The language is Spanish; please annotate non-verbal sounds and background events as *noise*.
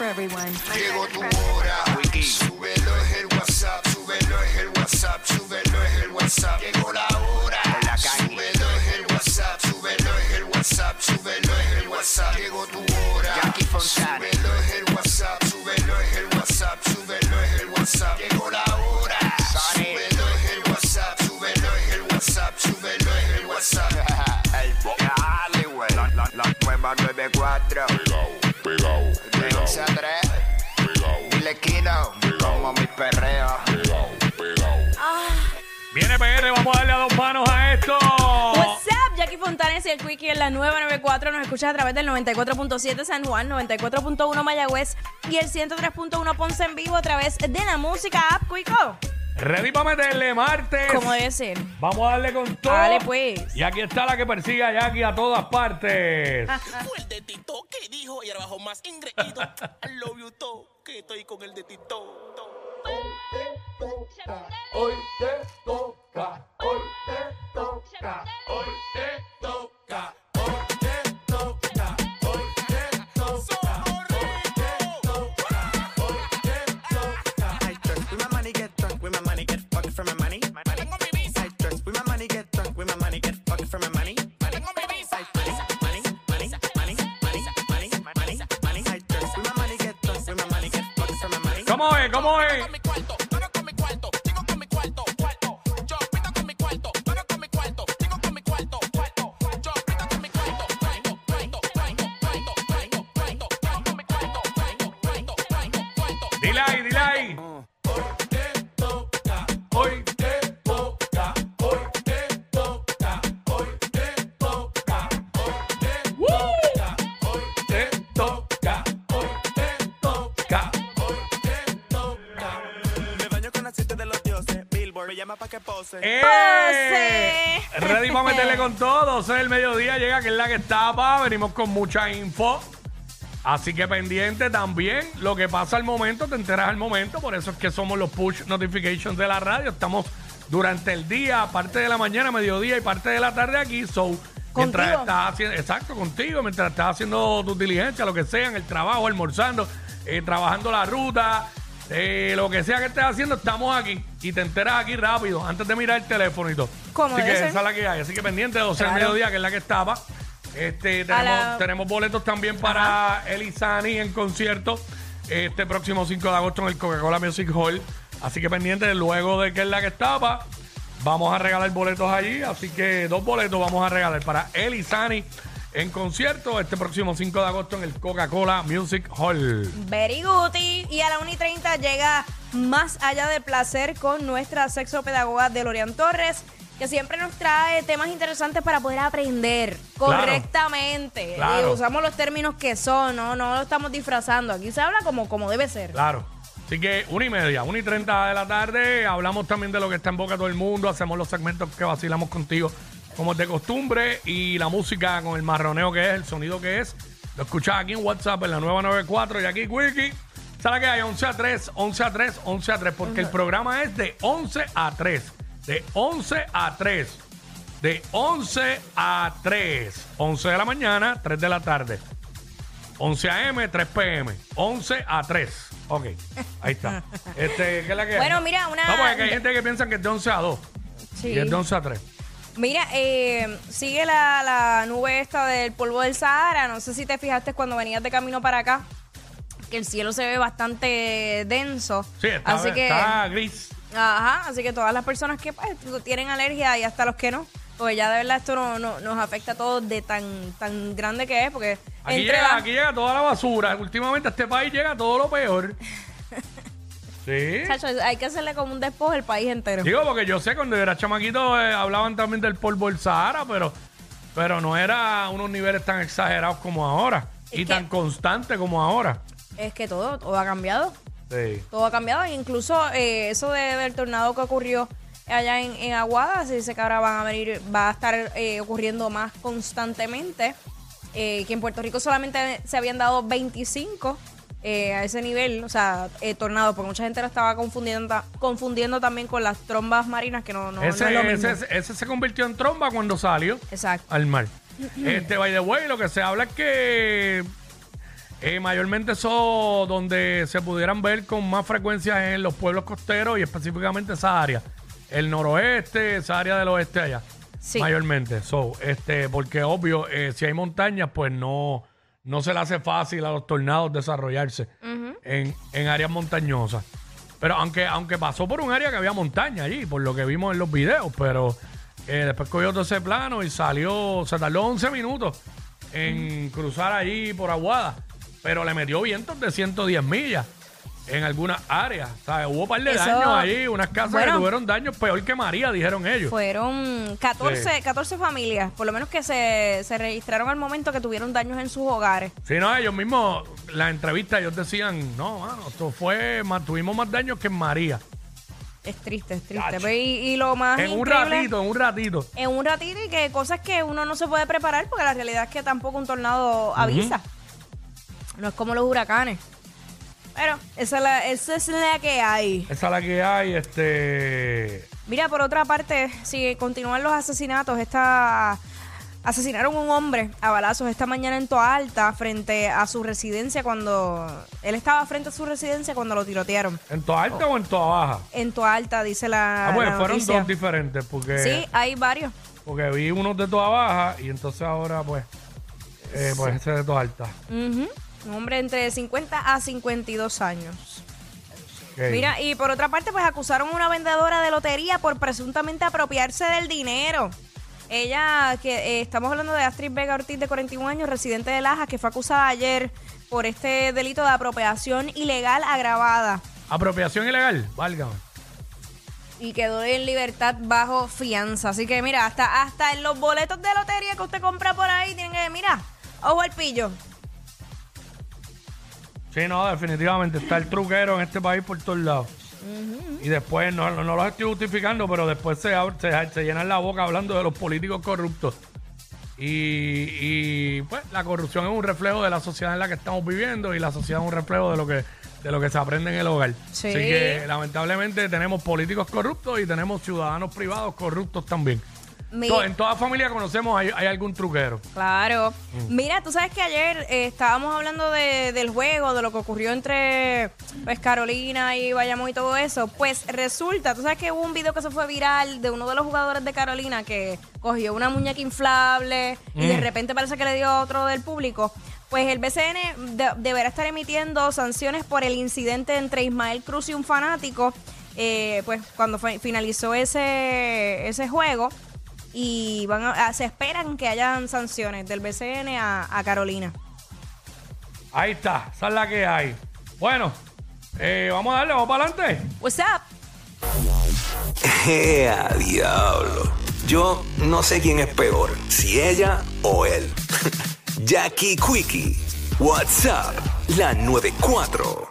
for everyone. Llegó tu hora. Súbelo es el WhatsApp, súbelo es el WhatsApp, súbelo es el WhatsApp. Llegó la hora. Súbelo es el WhatsApp, súbelo es el WhatsApp, súbelo es el WhatsApp. Llegó tu hora. Súbelo es el WhatsApp, De pegao, 11 a 3. pegao, Dile Kino. Como mi perreo. Viene PR, vamos a darle a dos manos a esto. What's up, Jackie Fontanes y el Quickie en la 994. Nos escuchas a través del 94.7 San Juan, 94.1 Mayagüez y el 103.1 Ponce en vivo a través de la música app Quico. Ready para meterle martes. Como debe ser. Vamos a darle con todo. Dale, pues. Y aquí está la que persigue a Jackie a todas partes. *laughs* Fue el de Tito que dijo y ahora bajo más ingreído. *laughs* I love you todo, que estoy con el de Tito. Hoy te toca, hoy te toca, hoy te toca, ¿Cómo es? Billboard me llama pa' que pose. ¡Eh! Pose. Ready para meterle con todo. 12 del mediodía llega que es la que estaba. Venimos con mucha info. Así que pendiente también. Lo que pasa al momento, te enteras al momento. Por eso es que somos los push notifications de la radio. Estamos durante el día, parte de la mañana, mediodía y parte de la tarde aquí. So, mientras Contigo. estás haciendo, exacto, contigo, mientras estás haciendo tus diligencias, lo que sea, en el trabajo, almorzando, eh, trabajando la ruta, eh, lo que sea que estés haciendo, estamos aquí. Y te enteras aquí rápido, antes de mirar el teléfono y todo. Como Así que debe ser. esa es la que hay. Así que pendiente de 12 del Claro. mediodía, que es la que estaba. Este, tenemos, la- tenemos boletos también para Elizani en concierto este próximo 5 de agosto en el Coca-Cola Music Hall. Así que pendiente, luego de que es la que estaba, vamos a regalar boletos allí. Así que dos boletos vamos a regalar para Elizani en concierto este próximo 5 de agosto en el Coca-Cola Music Hall. Very good. Y a la 1 y 30 llega Más Allá del Placer con nuestra sexopedagoga Delorian Torres, que siempre nos trae temas interesantes para poder aprender correctamente. Claro. Y usamos los términos que son, ¿no? No lo estamos disfrazando. Aquí se habla como, como debe ser. Claro. Así que una y media, una y treinta de la tarde, hablamos también de lo que está en boca de todo el mundo, hacemos los segmentos que vacilamos contigo como es de costumbre y la música con el marroneo que es, el sonido que es. Lo escuchás aquí en WhatsApp en la nueva 94 y aquí Wiki. ¿Sabes que hay? 11 a 3, 11 a 3, 11 a 3, porque el programa es de 11 a 3. De 11 a 3. De 11 a 3. 11 de la mañana, 3 de la tarde. 11 a.m., 3 p.m. 11 a 3. Ok, ahí está. *laughs* Este, ¿Qué es la que hay? Bueno, mira, una- No, porque hay gente que piensa que es de 11 a 2. Sí. Y es de 11 a 3. Mira, eh, sigue la, la nube esta del polvo del Sahara. No sé si te fijaste cuando venías de camino para acá, que el cielo se ve bastante denso. Sí, está, así que, está gris. ajá, así que todas las personas que pues, tienen alergia y hasta los que no, pues ya de verdad esto no, no- nos afecta a todos de tan tan grande que es, porque Aquí entre llega, la- aquí llega toda la basura. Últimamente a este país llega todo lo peor. *laughs* Sí. Chacho, hay que hacerle como un despojo al país entero. Digo, porque yo sé, cuando yo era chamaquito eh, hablaban también del polvo del Sahara, pero, pero no era unos niveles tan exagerados como ahora. Y que- tan constante como ahora. Es que todo, todo ha cambiado. Sí. todo ha cambiado. e Incluso eh, eso de- del tornado que ocurrió allá en, en Aguada, se dice que ahora van a venir, va a estar eh, ocurriendo más constantemente. Eh, que en Puerto Rico solamente se habían dado 25 eh, a ese nivel, o sea, eh, tornado, porque mucha gente lo estaba confundiendo, confundiendo también con las trombas marinas, que no, no, no ese, es lo mismo. ese, ese se convirtió en tromba cuando salió Exacto. al mar. este, by the way, lo que se habla es que Eh, mayormente eso donde se pudieran ver con más frecuencia en los pueblos costeros y específicamente esa área. El noroeste, esa área del oeste allá. Sí. Mayormente. So, este, porque obvio, eh, si hay montañas, pues no, no se le hace fácil a los tornados desarrollarse en, en áreas montañosas. Pero aunque, aunque pasó por un área que había montaña allí, por lo que vimos en los videos, pero eh, después cogió todo ese plano y salió, se tardó 11 minutos en cruzar allí por Aguada, pero le metió vientos de 110 millas en algunas áreas. ¿sabes? Hubo un par de Eso- daños ahí, unas casas Bueno. que tuvieron daños peor que María, dijeron ellos. Fueron 14, Sí. 14 familias, por lo menos que se, se registraron al momento que tuvieron daños en sus hogares. Sí, no, ellos mismos, las entrevistas, ellos decían, no, mano, esto fue, más, tuvimos más daños que en María. Es triste, es triste. Chacho. Pero y, y lo más En un increíble- ratito, en un ratito. En un ratito y que cosas que uno no se puede preparar porque la realidad es que tampoco un tornado avisa. No es como los huracanes. Pero esa es la, esa es la que hay. Esa es la que hay, este... Mira, por otra parte, si continúan los asesinatos, esta asesinaron un hombre a balazos esta mañana en Toa Alta frente a su residencia cuando él estaba frente a su residencia cuando lo tirotearon. ¿En toda alta o en toda baja? En Toa Alta dice la, Ah, la fueron noticia. dos diferentes, porque, Sí, hay varios. porque vi unos de toda baja y entonces ahora, pues, eh, pues ese de toda alta. Ujú. Un hombre entre 50 a 52 años. Mira, y por otra parte, pues acusaron a una vendedora de lotería por presuntamente apropiarse del dinero. Ella, que eh, estamos hablando de Astrid Vega Ortiz, de 41 años, residente de Lajas, que fue acusada ayer por este delito de apropiación ilegal agravada Apropiación ilegal, válgame. y quedó en libertad bajo fianza. Así que mira, hasta, hasta en los boletos de lotería que usted compra por ahí, tienen que, mira, ojo al pillo. Sí, no, definitivamente está el truquero en este país por todos lados. Y después, no, no, no los estoy justificando, pero después se, ab- se, se llenan la boca hablando de los políticos corruptos. Y, y, pues la corrupción es un reflejo de la sociedad en la que estamos viviendo y la sociedad es un reflejo de lo que, de lo que se aprende en el hogar. Sí. Así que lamentablemente tenemos políticos corruptos y tenemos ciudadanos privados corruptos también. Mi- To- en toda familia conocemos hay, hay algún truquero. Claro. Mm. Mira, tú sabes que ayer eh, estábamos hablando de- del juego, de lo que ocurrió entre pues, Carolina y Bayamón y todo eso. Pues resulta, tú sabes que hubo un video que se fue viral de uno de los jugadores de Carolina que cogió una muñeca inflable y de Mm. repente parece que le dio a otro del público. Pues el BCN de- deberá estar emitiendo sanciones por el incidente entre Ismael Cruz y un fanático. eh, pues cuando fue- finalizó ese, ese juego y van a- a- se esperan que hayan sanciones del BCN a, a Carolina. Ahí está, esa es la que hay. Bueno, eh, vamos a darle, vamos para adelante. What's up? *laughs* ¡Ea, diablo! Yo no sé quién es peor, si ella o él. *laughs* Jackie Quickie, WhatsApp, la 94.